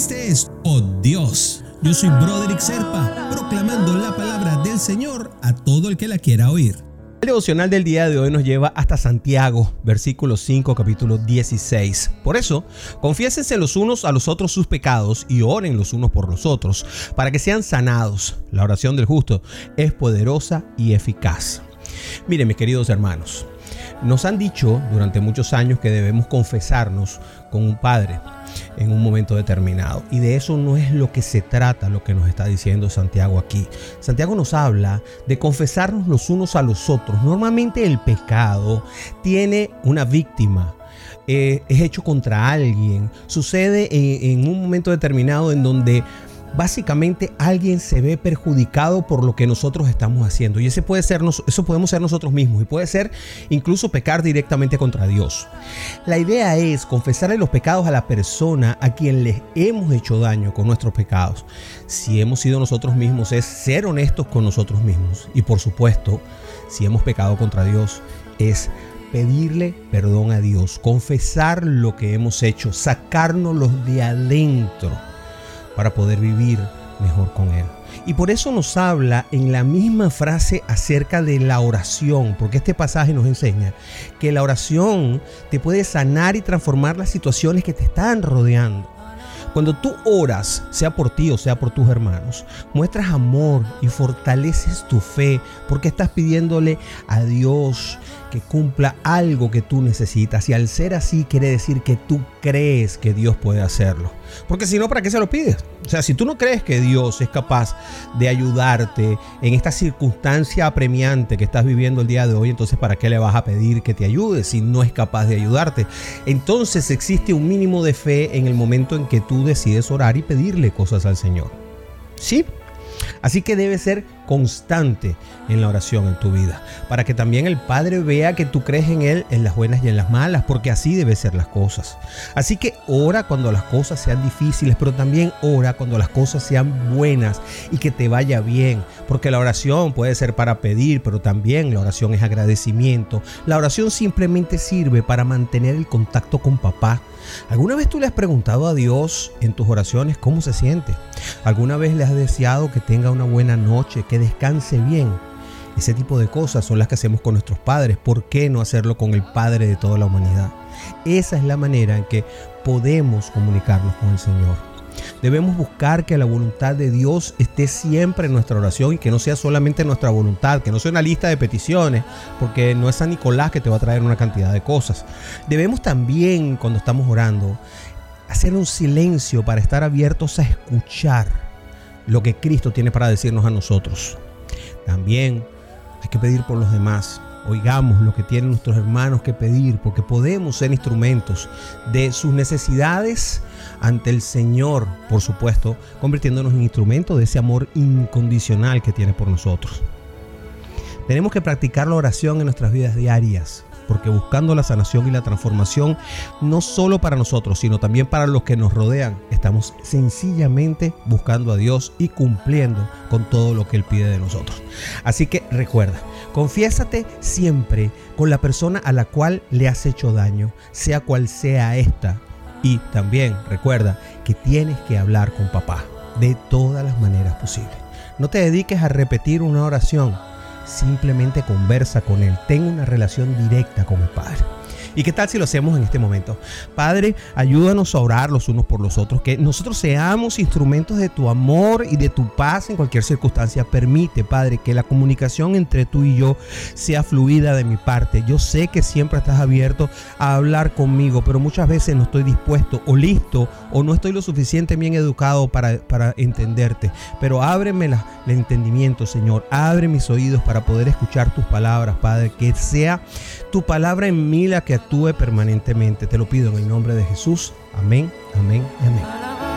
Este es Oh Dios. Yo soy Broderick Serpa, proclamando la palabra del Señor a todo el que la quiera oír. El devocional del día de hoy nos lleva hasta Santiago, versículo 5, capítulo 16. Por eso, confiésense los unos a los otros sus pecados y oren los unos por los otros, para que sean sanados. La oración del justo es poderosa y eficaz. Miren, mis queridos hermanos, nos han dicho durante muchos años que debemos confesarnos con un padre en un momento determinado. Y de eso no es lo que se trata, lo que nos está diciendo Santiago aquí. Santiago nos habla de confesarnos los unos a los otros. Normalmente el pecado tiene una víctima, eh, es hecho contra alguien, sucede en, en, un momento determinado en donde básicamente alguien se ve perjudicado por lo que nosotros estamos haciendo. Y ese puede ser, eso podemos ser nosotros mismos y puede ser incluso pecar directamente contra Dios. La idea es confesarle los pecados a la persona a quien les hemos hecho daño con nuestros pecados. Si hemos sido nosotros mismos, es ser honestos con nosotros mismos. Y por supuesto, si hemos pecado contra Dios, es pedirle perdón a Dios, confesar lo que hemos hecho, sacárnoslos de adentro para poder vivir mejor con Él. Y por eso nos habla en la misma frase acerca de la oración, porque este pasaje nos enseña que la oración te puede sanar y transformar las situaciones que te están rodeando. Cuando tú oras, sea por ti o sea por tus hermanos, muestras amor y fortaleces tu fe porque estás pidiéndole a Dios que cumpla algo que tú necesitas. Y al ser así quiere decir que tú crees que Dios puede hacerlo. Porque si no, ¿para qué se lo pides? O sea, si tú no crees que Dios es capaz de ayudarte en esta circunstancia apremiante que estás viviendo el día de hoy, entonces ¿para qué le vas a pedir que te ayude si no es capaz de ayudarte? Entonces existe un mínimo de fe en el momento en que tú decides orar y pedirle cosas al Señor. Sí, Así que debe ser constante en la oración en tu vida, para que también el Padre vea que tú crees en Él en las buenas y en las malas, porque así deben ser las cosas. Así que ora cuando las cosas sean difíciles, pero también ora cuando las cosas sean buenas y que te vaya bien, porque la oración puede ser para pedir, pero también la oración es agradecimiento. La oración simplemente sirve para mantener el contacto con papá. ¿Alguna vez tú le has preguntado a Dios en tus oraciones cómo se siente? ¿Alguna vez le has deseado que tenga una buena noche, que descanse bien? Ese tipo de cosas son las que hacemos con nuestros padres. ¿Por qué no hacerlo con el Padre de toda la humanidad? Esa es la manera en que podemos comunicarnos con el Señor. Debemos buscar que la voluntad de Dios esté siempre en nuestra oración y que no sea solamente nuestra voluntad, que no sea una lista de peticiones, porque no es San Nicolás que te va a traer una cantidad de cosas. Debemos también, cuando estamos orando, hacer un silencio para estar abiertos a escuchar lo que Cristo tiene para decirnos a nosotros. También hay que pedir por los demás oigamos lo que tienen nuestros hermanos que pedir, porque podemos ser instrumentos de sus necesidades ante el Señor, por supuesto, convirtiéndonos en instrumentos de ese amor incondicional que tiene por nosotros. Tenemos que practicar la oración en nuestras vidas diarias, porque buscando la sanación y la transformación, no solo para nosotros, sino también para los que nos rodean, estamos sencillamente buscando a Dios y cumpliendo con todo lo que Él pide de nosotros. Así que recuerda, confiésate siempre con la persona a la cual le has hecho daño, sea cual sea esta. Y también recuerda que tienes que hablar con papá de todas las maneras posibles. No te dediques a repetir una oración Simplemente conversa con Él. Ten una relación directa con el Padre. ¿Y qué tal si lo hacemos en este momento? Padre, ayúdanos a orar los unos por los otros, que nosotros seamos instrumentos de tu amor y de tu paz en cualquier circunstancia. Permite, Padre, que la comunicación entre tú y yo sea fluida de mi parte. Yo sé que siempre estás abierto a hablar conmigo, pero muchas veces no estoy dispuesto o listo o no estoy lo suficiente bien educado para, para entenderte. Pero ábreme el entendimiento, Señor. Abre mis oídos para poder escuchar tus palabras, Padre. Que sea tu palabra en mí la que actúe permanentemente. Te lo pido en el nombre de Jesús. Amén, amén amén.